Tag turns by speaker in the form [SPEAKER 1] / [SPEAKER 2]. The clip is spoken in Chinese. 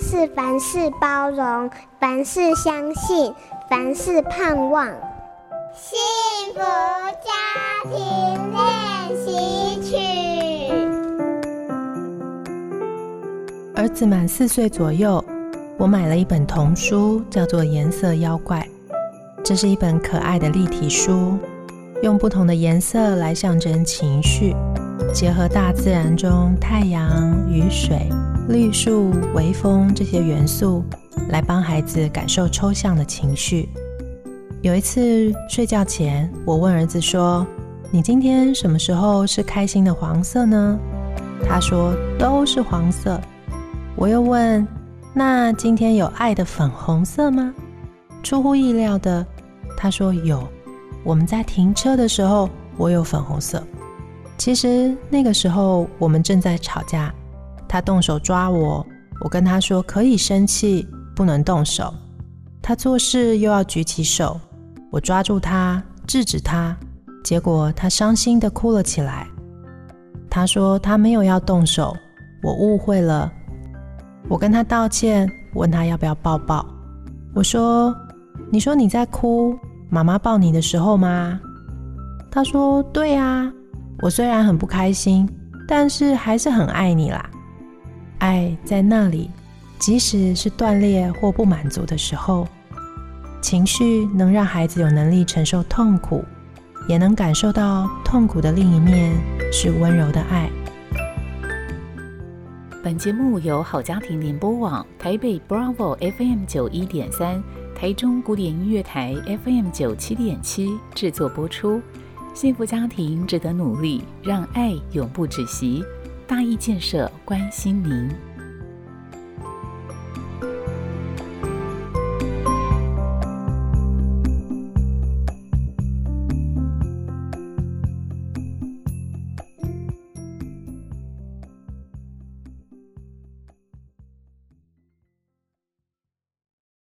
[SPEAKER 1] 是凡事包容，凡事相信，凡事盼望。幸福家庭练习曲。
[SPEAKER 2] 儿子满四岁左右，我买了一本童书，叫做《颜色妖怪》。这是一本可爱的立体书，用不同的颜色来象征情绪，结合大自然中太阳、雨水、绿树、微风这些元素，来帮孩子感受抽象的情绪。有一次睡觉前，我问儿子说：“你今天什么时候是开心的黄色呢？”他说：“都是黄色。”我又问：“那今天有爱的粉红色吗？”出乎意料的，他说：“有。”我们在停车的时候，我有粉红色。其实那个时候我们正在吵架，他动手抓我，我跟他说可以生气，不能动手。他做事又要举起手。我抓住他，制止他，结果他伤心的哭了起来。他说他没有要动手，我误会了。我跟他道歉，问他要不要抱抱。我说：“你说你在哭，妈妈抱你的时候吗？”他说：“对啊，我虽然很不开心，但是还是很爱你啦。爱在那里，即使是断裂或不满足的时候。”情绪能让孩子有能力承受痛苦，也能感受到痛苦的另一面是温柔的爱。
[SPEAKER 3] 本节目由好家庭联播网、台北 Bravo FM 九一点三、台中古典音乐台 FM 九七点七制作播出。幸福家庭值得努力，让爱永不止息。大义建设关心您。